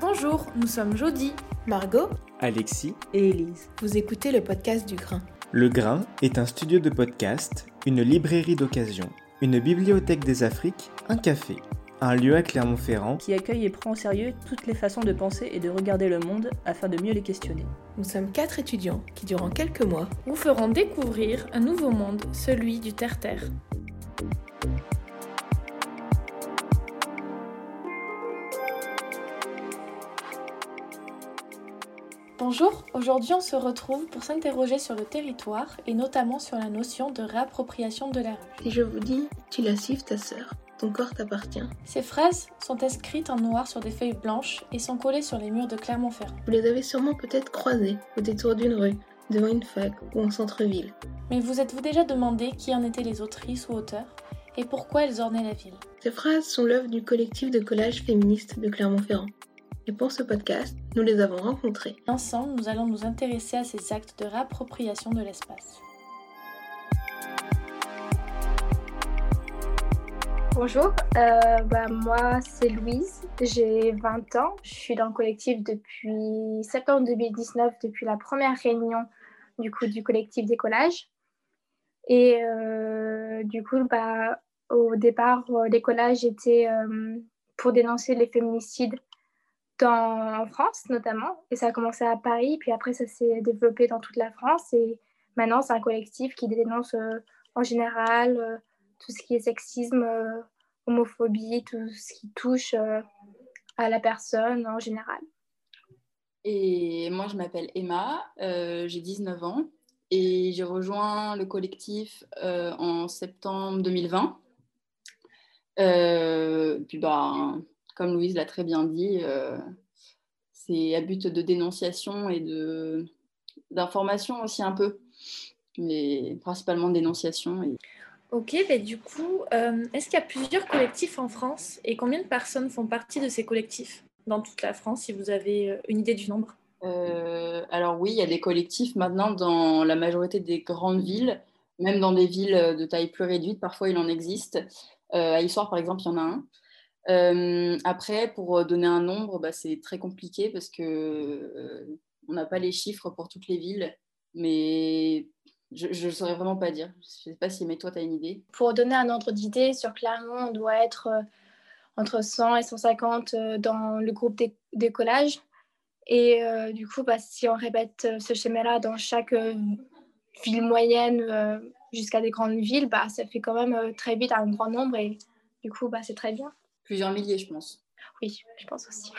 Bonjour, nous sommes Jody, Margot Alexis et Élise. Vous écoutez le podcast du Grain. Le Grain est un studio de podcast, une librairie d'occasion, une bibliothèque des Afriques, un café, un lieu à Clermont-Ferrand qui accueille et prend au sérieux toutes les façons de penser et de regarder le monde afin de mieux les questionner. Nous sommes quatre étudiants qui, durant quelques mois, vous feront découvrir un nouveau monde, celui du terre-terre. Bonjour, aujourd'hui on se retrouve pour s'interroger sur le territoire et notamment sur la notion de réappropriation de la rue. Si je vous dis, tu la suives ta sœur, ton corps t'appartient. Ces phrases sont écrites en noir sur des feuilles blanches et sont collées sur les murs de Clermont-Ferrand. Vous les avez sûrement peut-être croisées au détour d'une rue, devant une fac ou en centre-ville. Mais vous êtes-vous déjà demandé qui en étaient les autrices ou auteurs et pourquoi elles ornaient la ville? Ces phrases sont l'œuvre du collectif de collage féministe de Clermont-Ferrand. Et pour ce podcast, nous les avons rencontrés. Ensemble, nous allons nous intéresser à ces actes de réappropriation de l'espace. Bonjour, euh, bah, moi c'est Louise, j'ai 20 ans, je suis dans le collectif depuis septembre 2019, depuis la première réunion du, coup, du collectif des collages. Et euh, du coup, bah, au départ, les collages étaient euh, pour dénoncer les féminicides en France notamment, et ça a commencé à Paris, puis après ça s'est développé dans toute la France, et maintenant c'est un collectif qui dénonce euh, en général euh, tout ce qui est sexisme, euh, homophobie, tout ce qui touche à la personne en général. Et moi je m'appelle Emma, j'ai 19 ans, et j'ai rejoint le collectif en septembre 2020. puis bah, comme Louise l'a très bien dit, euh, c'est à but de dénonciation et d'information aussi un peu, mais principalement dénonciation. Ok, mais du coup, euh, est-ce qu'il y a plusieurs collectifs en France et combien de personnes font partie de ces collectifs dans toute la France, si vous avez euh, une idée du nombre? Alors oui, il y a des collectifs maintenant dans la majorité des grandes villes, même dans des villes de taille plus réduite, parfois il en existe. à Histoire, par exemple, il y en a un. Euh, après, pour donner un nombre, bah, c'est très compliqué parce que euh, on n'a pas les chiffres pour toutes les villes, mais je ne saurais vraiment pas dire. Je ne sais pas si, mais toi, tu as une idée. Pour donner un ordre d'idée, sur Clermont, on doit être euh, entre 100 et 150 dans le groupe des, collages. Et du coup, bah, si on répète ce schéma-là dans chaque ville moyenne jusqu'à des grandes villes, bah, ça fait quand même très vite un grand nombre et du coup, bah, c'est très bien plusieurs milliers, je pense. Oui, je pense aussi.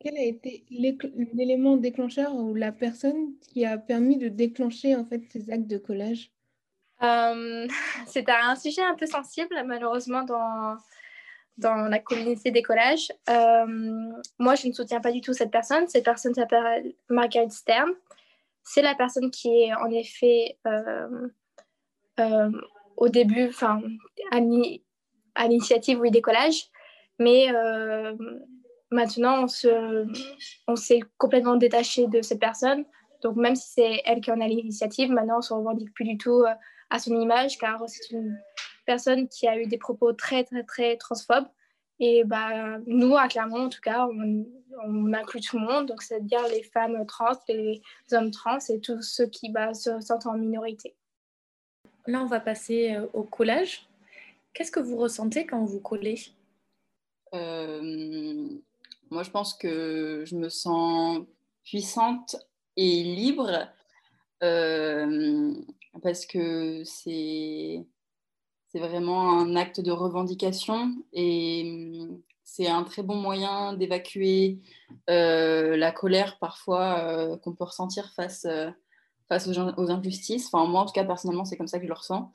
Quel a été l'élément déclencheur ou la personne qui a permis de déclencher en fait ces actes de collage? C'est un sujet un peu sensible, malheureusement, dans, dans la communauté des collages. Moi, je ne soutiens pas du tout cette personne. Cette personne s'appelle Margaret Stern. C'est la personne qui est en effet au début, enfin, à l'initiative oui, des collages. Mais maintenant, on s'est complètement détaché de cette personne. Donc, même si c'est elle qui en a l'initiative, maintenant, on ne se revendique plus du tout euh, à son image, car c'est une personne qui a eu des propos très, très, très transphobes. Et bah, nous, à Clermont, en tout cas, on, inclut tout le monde, donc c'est-à-dire les femmes trans, les hommes trans et tous ceux qui bah, se sentent en minorité. Là, on va passer euh, au collage. Qu'est-ce que vous ressentez quand vous collez? Euh, moi, je pense que je me sens puissante et libre euh, parce que c'est vraiment un acte de revendication et c'est un très bon moyen d'évacuer euh, la colère parfois qu'on peut ressentir face, face aux, injustices. Enfin, moi, en tout cas, personnellement, c'est comme ça que je le ressens.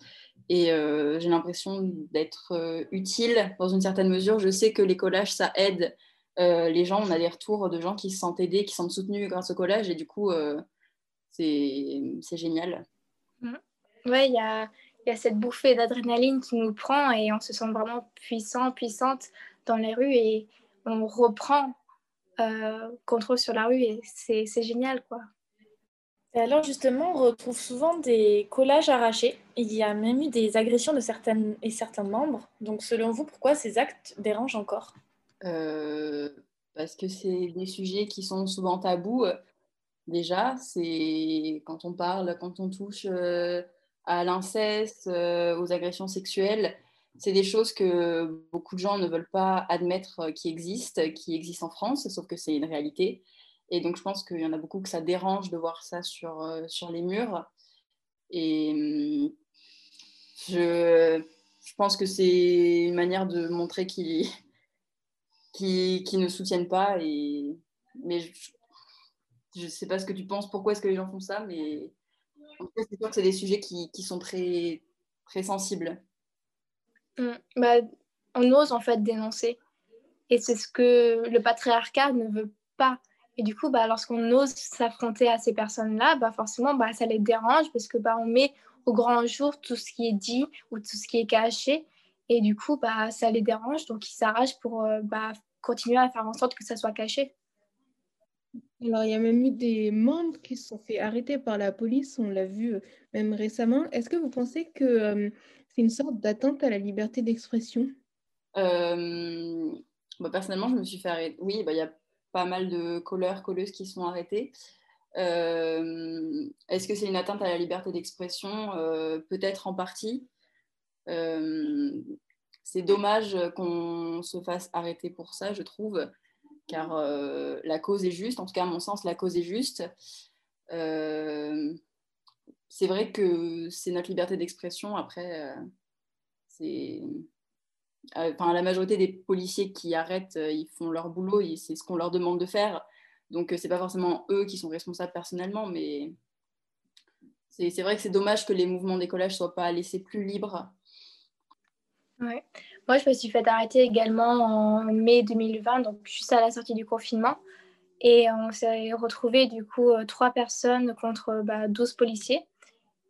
Et euh, j'ai l'impression d'être euh, utile dans une certaine mesure. Je sais que les collages, ça aide euh, les gens. On a des retours de gens qui se sentent aidés, qui se sentent soutenus grâce au collage. Et du coup, c'est génial. Mmh. Oui, il y a, y a, cette bouffée d'adrénaline qui nous prend et on se sent vraiment puissant, puissante dans les rues et on reprend contrôle sur la rue et c'est génial. quoi. Et alors justement, on retrouve souvent des collages arrachés. Il y a même eu des agressions de certaines et certains membres. Donc selon vous, pourquoi ces actes dérangent encore? euh, Parce que c'est des sujets qui sont souvent tabous. Déjà, c'est quand on parle, quand on touche euh, à l'inceste, euh, aux agressions sexuelles, c'est des choses que beaucoup de gens ne veulent pas admettre qui existent, qui existent en France, sauf que c'est une réalité. Et donc, je pense qu'il y en a beaucoup que ça dérange de voir ça sur, euh, sur les murs. Et hum, je, je pense que c'est une manière de montrer qu'ils qui, qui ne soutiennent pas. Et, mais je ne sais pas ce que tu penses, pourquoi est-ce que les gens font ça, mais en fait, c'est sûr que c'est des sujets qui, qui, sont très, très sensibles. Mmh. Bah, on ose en fait dénoncer. Et c'est ce que le patriarcat ne veut pas. Et du coup, bah, lorsqu'on ose s'affronter à ces personnes-là, bah, forcément, bah, ça les dérange parce que bah, on met au grand jour tout ce qui est dit ou tout ce qui est caché. Et du coup, bah, ça les dérange. Donc, ils s'arrachent pour euh, bah, continuer à faire en sorte que ça soit caché. Alors, il y a même eu des membres qui se sont fait arrêter par la police, on l'a vu euh, même récemment. Est-ce que vous pensez que euh, c'est une sorte d'attente à la liberté d'expression? Euh, bah, Personnellement, je me suis fait arrêter. Oui, bah, il y a pas mal de colleurs, colleuses qui sont arrêtés. Euh, est-ce que c'est une atteinte à la liberté d'expression? Euh, Peut-être en partie. Euh, c'est dommage qu'on se fasse arrêter pour ça, je trouve, car la cause est juste. En tout cas, à mon sens, la cause est juste. c'est vrai que c'est notre liberté d'expression. Après, c'est euh, enfin, la majorité des policiers qui arrêtent, euh, ils font leur boulot, c'est ce qu'on leur demande de faire. Donc, euh, c'est pas forcément eux qui sont responsables personnellement, mais c'est vrai que c'est dommage que les mouvements d'écolage ne soient pas laissés plus libres. Ouais. Moi, je me suis fait arrêter également en mai 2020, donc juste à la sortie du confinement. Et on s'est retrouvé du coup trois personnes contre bah, 12 policiers.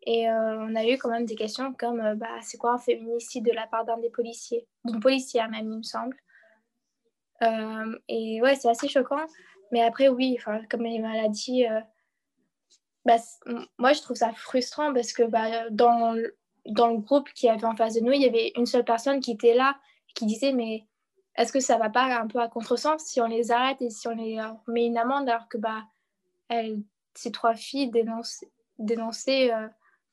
Et euh, on a eu quand même des questions comme euh, bah, c'est quoi un féminicide de la part d'un des policiers, d'une policière même, il me semble. Euh, et ouais, c'est assez choquant. Mais après, oui, comme les maladies, bah, moi je trouve ça frustrant parce que bah, dans, dans le groupe qui avait en face de nous, il y avait une seule personne qui était là qui disait mais est-ce que ça va pas un peu à contresens si on les arrête et si on les met une amende alors que bah, ces trois filles dénonçaient, dénonçaient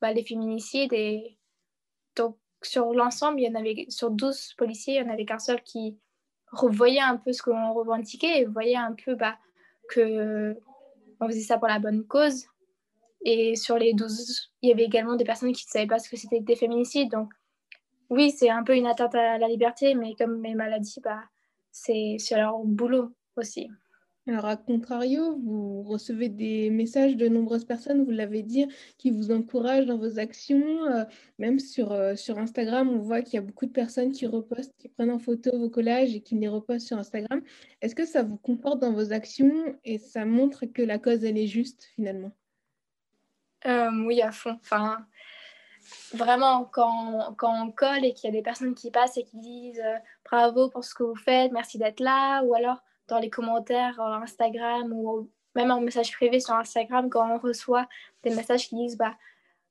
bah, les féminicides. Et donc, sur l'ensemble, il y en avait, sur 12 policiers, il n'y en avait qu'un seul qui revoyait un peu ce qu'on revendiquait et voyait un peu bah, que on faisait ça pour la bonne cause. Et sur les 12, il y avait également des personnes qui ne savaient pas ce que c'était des féminicides. Donc, oui, c'est un peu une atteinte à la liberté, mais comme les maladies, bah, c'est sur leur boulot aussi. Alors, à contrario, vous recevez des messages de nombreuses personnes, vous l'avez dit, qui vous encouragent dans vos actions. Euh, même sur, euh, sur Instagram, on voit qu'il y a beaucoup de personnes qui repostent, qui prennent en photo vos collages et qui les repostent sur Instagram. Est-ce que ça vous conforte dans vos actions et ça montre que la cause, elle est juste finalement? Euh, Oui, à fond. Enfin, vraiment, quand, quand on colle et qu'il y a des personnes qui passent et qui disent bravo pour ce que vous faites, merci d'être là, ou alors dans les commentaires euh, Instagram ou même en message privé sur Instagram quand on reçoit des messages qui disent bah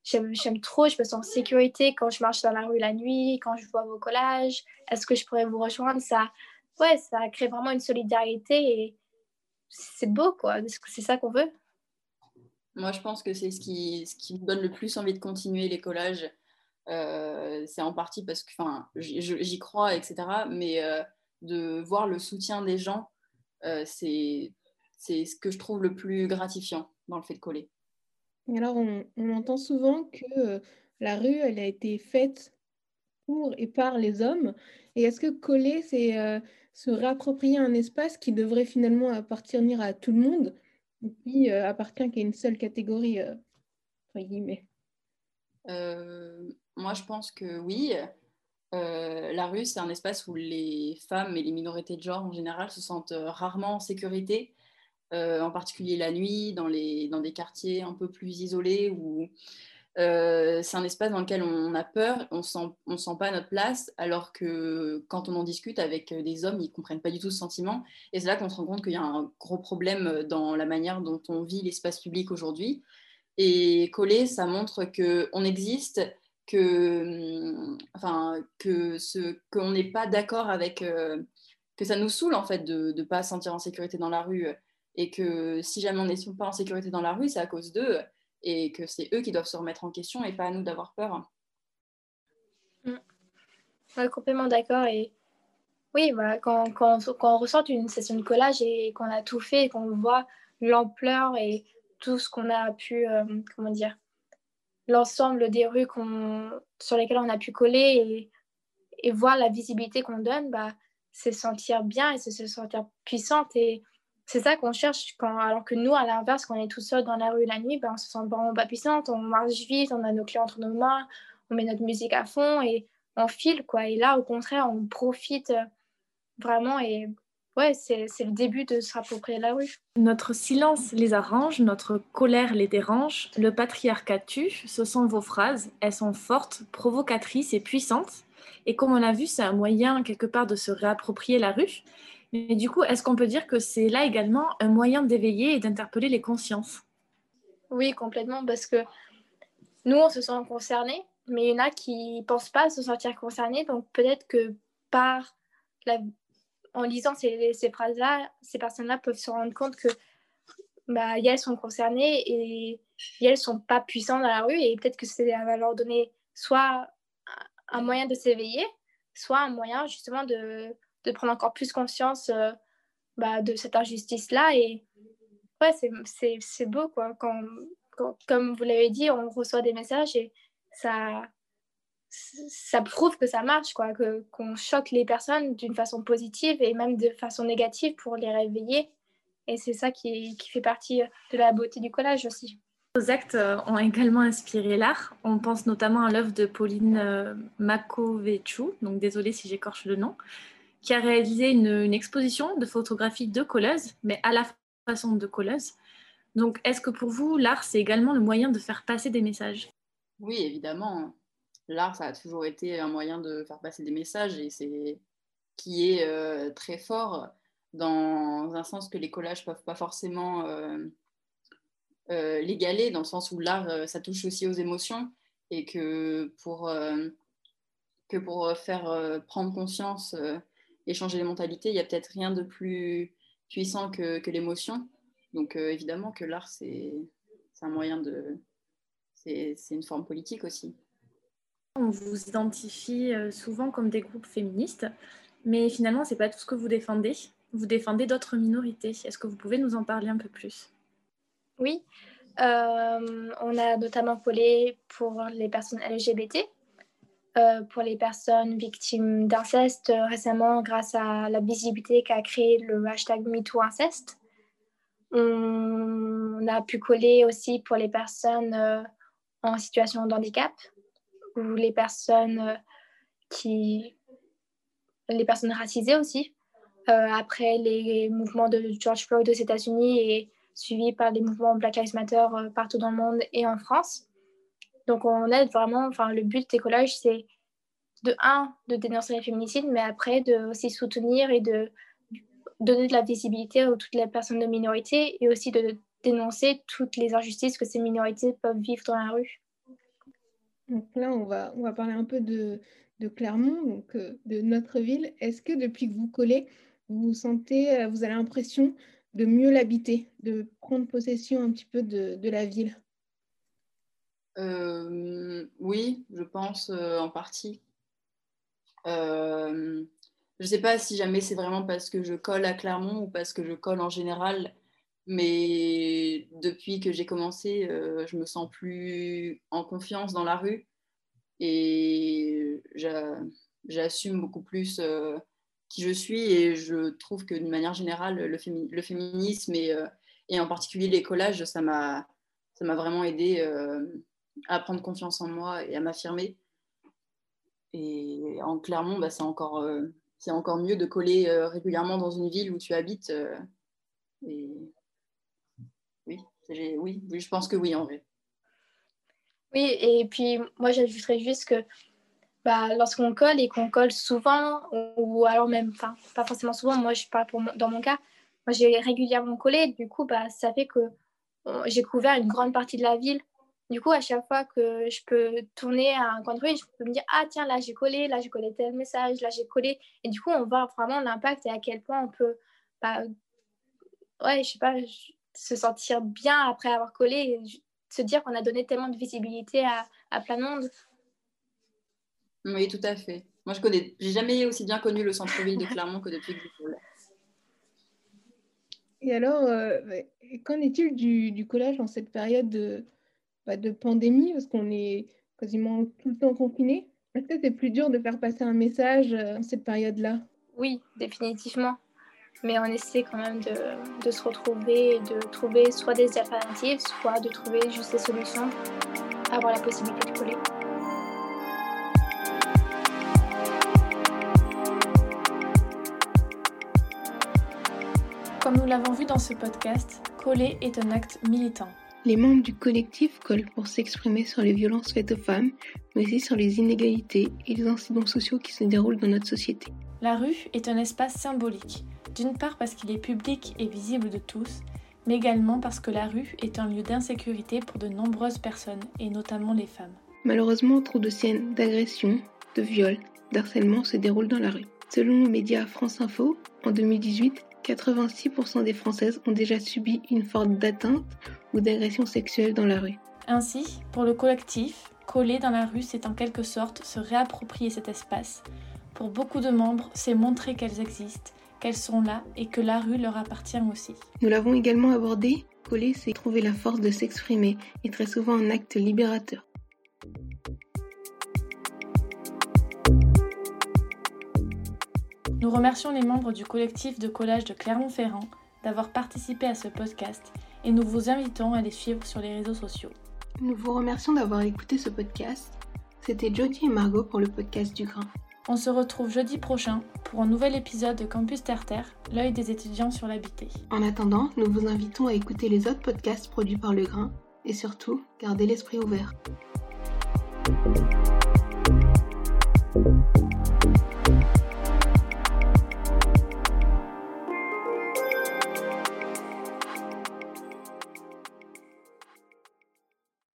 j'aime trop, je me sens en sécurité quand je marche dans la rue la nuit, quand je vois vos collages, est-ce que je pourrais vous rejoindre? Ça, ouais, ça crée vraiment une solidarité et c'est beau quoi, c'est ça qu'on veut. Moi, je pense que c'est ce qui, ce qui me donne le plus envie de continuer les collages. Euh, c'est en partie parce que j'y crois, etc. Mais euh, de voir le soutien des gens euh, c'est ce que je trouve le plus gratifiant dans le fait de coller. Alors, on, entend souvent que la rue, elle a été faite pour et par les hommes. Et est-ce que coller, c'est se réapproprier un espace qui devrait finalement appartenir à tout le monde, et puis appartient qu'à une seule catégorie, entre guillemets Moi, je pense que oui. Euh, la rue, c'est un espace où les femmes et les minorités de genre en général se sentent euh, rarement en sécurité, euh, en particulier la nuit, dans, les, dans des quartiers un peu plus isolés où c'est un espace dans lequel on a peur, on sent, ne sent pas notre place, alors que quand on en discute avec des hommes, ils ne comprennent pas du tout ce sentiment. Et c'est là qu'on se rend compte qu'il y a un gros problème dans la manière dont on vit l'espace public aujourd'hui. Et coller, ça montre qu'on existe, que, enfin, que ce, qu'on n'est pas d'accord avec, euh, que ça nous saoule en fait de ne pas se sentir en sécurité dans la rue. Et que si jamais on n'est pas en sécurité dans la rue, c'est à cause d'eux. Et que c'est eux qui doivent se remettre en question et pas à nous d'avoir peur. Mm. complètement d'accord. Et oui, voilà, quand, quand, quand, on ressort une session de collage et qu'on a tout fait et qu'on voit l'ampleur et tout ce qu'on a pu, euh, comment dire, l'ensemble des rues sur lesquelles on a pu coller et, et voir la visibilité qu'on donne, bah, c'est sentir bien et c'est se sentir puissante. Et c'est ça qu'on cherche, quand, alors que nous, à l'inverse, quand on est tout seul dans la rue la nuit, bah, on se sent vraiment pas puissante, on marche vite, on a nos clés entre nos mains, on met notre musique à fond et on file. Quoi. Et là, au contraire, on profite vraiment et ouais, c'est le début de se rapproprier la rue. Notre silence les arrange, notre colère les dérange, le patriarcat tue, ce sont vos phrases, elles sont fortes, provocatrices et puissantes. Et comme on l'a vu, c'est un moyen quelque part de se réapproprier la rue. Mais du coup, est-ce qu'on peut dire que c'est là également un moyen d'éveiller et d'interpeller les consciences? Oui, complètement, parce que nous, on se sent concernés, mais il y en a qui ne pensent pas se sentir concernés. Donc peut-être que par en lisant ces, ces phrases-là, ces personnes-là peuvent se rendre compte que bah, elles sont concernées et elles ne sont pas puissantes dans la rue et peut-être que ça va leur donner soit un moyen de s'éveiller, soit un moyen justement de, de prendre encore plus conscience euh, bah, de cette injustice-là. Et ouais, c'est beau quoi. Quand, comme vous l'avez dit, on reçoit des messages et ça, ça prouve que ça marche, quoi, qu'on choque les personnes d'une façon positive et même de façon négative pour les réveiller. Et c'est ça qui, qui fait partie de la beauté du collage aussi. Vos actes euh, ont également inspiré l'art. On pense notamment à l'œuvre de Pauline euh, Makovechou, donc désolée si j'écorche le nom, qui a réalisé une, exposition de photographie de colleuse, mais à la façon de colleuse. Donc, est-ce que pour vous, l'art, c'est également le moyen de faire passer des messages? Oui, évidemment l'art, ça a toujours été un moyen de faire passer des messages et c'est qui est euh, très fort dans un sens que les collages peuvent pas forcément euh, euh, l'égaler, dans le sens où l'art, ça touche aussi aux émotions et que pour, que pour faire prendre conscience et changer les mentalités, il n'y a peut-être rien de plus puissant que, que l'émotion. Donc évidemment que l'art, c'est un moyen de... C'est une forme politique aussi. On vous identifie euh, souvent comme des groupes féministes, mais finalement, ce n'est pas tout ce que vous défendez. Vous défendez d'autres minorités. Est-ce que vous pouvez nous en parler un peu plus? Oui, euh, on a notamment collé pour les personnes LGBT, euh, pour les personnes victimes d'inceste récemment grâce à la visibilité qu'a créé le hashtag MeTooInceste. On a pu coller aussi pour les personnes en situation de handicap, ou les personnes euh, qui les personnes racisées aussi. Euh, après les mouvements de George Floyd aux États-Unis et suivis par les mouvements Black Lives Matter euh, partout dans le monde et en France. Donc on aide vraiment, enfin le but des collages c'est de un de dénoncer les féminicides, mais après de aussi soutenir et de donner de la visibilité à toutes les personnes de minorité et aussi de dénoncer toutes les injustices que ces minorités peuvent vivre dans la rue. Donc là, on va, on va parler un peu de, Clermont, donc euh, de notre ville. Est-ce que depuis que vous collez, vous sentez, euh, vous avez l'impression de mieux l'habiter, de prendre possession un petit peu de la ville? Euh, Oui, je pense en partie. je ne sais pas si jamais c'est vraiment parce que je colle à Clermont ou parce que je colle en général mais depuis que j'ai commencé, euh, je me sens plus en confiance dans la rue et j'assume beaucoup plus euh, qui je suis et je trouve que d'une manière générale, le, féminisme et, euh, et, en particulier les collages, ça m'a vraiment aidé à prendre confiance en moi et à m'affirmer. Et en Clermont, bah, c'est encore, encore mieux de coller régulièrement dans une ville où tu habites. et oui, oui, je pense que oui, en vrai. Oui, et puis moi, j'ajouterais juste que bah, lorsqu'on colle et qu'on colle souvent, ou alors même, enfin, pas forcément souvent, moi, je parle pour dans mon cas, moi, j'ai régulièrement collé, du coup, bah, ça fait que j'ai couvert une grande partie de la ville. Du coup, à chaque fois que je peux tourner à un coin de rue, je peux me dire Ah, tiens, là j'ai collé, là j'ai collé tel message, là j'ai collé. Et du coup, on voit vraiment l'impact et à quel point on peut, bah, ouais, je sais pas, se sentir bien après avoir collé et se dire qu'on a donné tellement de visibilité à, à plein de monde. Oui, tout à fait. Moi, je connais, j'ai jamais aussi bien connu le centre-ville de Clermont que depuis que je suis Et alors, euh, qu'en est-il du, du, collage en cette période de, bah, de pandémie, parce qu'on est quasiment tout le temps confiné Est-ce que c'est plus dur de faire passer un message euh, en cette période-là? Oui, définitivement. Mais on essaie quand même de, de, se retrouver et de trouver soit des alternatives, soit de trouver juste des solutions, avoir la possibilité de coller. Comme nous l'avons vu dans ce podcast, coller est un acte militant. Les membres du collectif collent pour s'exprimer sur les violences faites aux femmes, mais aussi sur les inégalités et les incidents sociaux qui se déroulent dans notre société. La rue est un espace symbolique, d'une part parce qu'il est public et visible de tous, mais également parce que la rue est un lieu d'insécurité pour de nombreuses personnes, et notamment les femmes. Malheureusement, trop de scènes d'agression, de viol, d'harcèlement se déroulent dans la rue. Selon le média France Info, en 2018, 86% des Françaises ont déjà subi une forme d'atteinte ou d'agression sexuelle dans la rue. Ainsi, pour le collectif, coller dans la rue, c'est en quelque sorte se réapproprier cet espace. Pour beaucoup de membres, c'est montrer qu'elles existent, qu'elles sont là et que la rue leur appartient aussi. Nous l'avons également abordé, coller, c'est trouver la force de s'exprimer et très souvent un acte libérateur. Nous remercions les membres du collectif de collage de Clermont-Ferrand d'avoir participé à ce podcast et nous vous invitons à les suivre sur les réseaux sociaux. Nous vous remercions d'avoir écouté ce podcast. C'était Jody et Margot pour le podcast du Grain. On se retrouve jeudi prochain pour un nouvel épisode de Campus Terre-Terre, l'œil des étudiants sur l'habité. En attendant, nous vous invitons à écouter les autres podcasts produits par Le Grain et surtout, gardez l'esprit ouvert.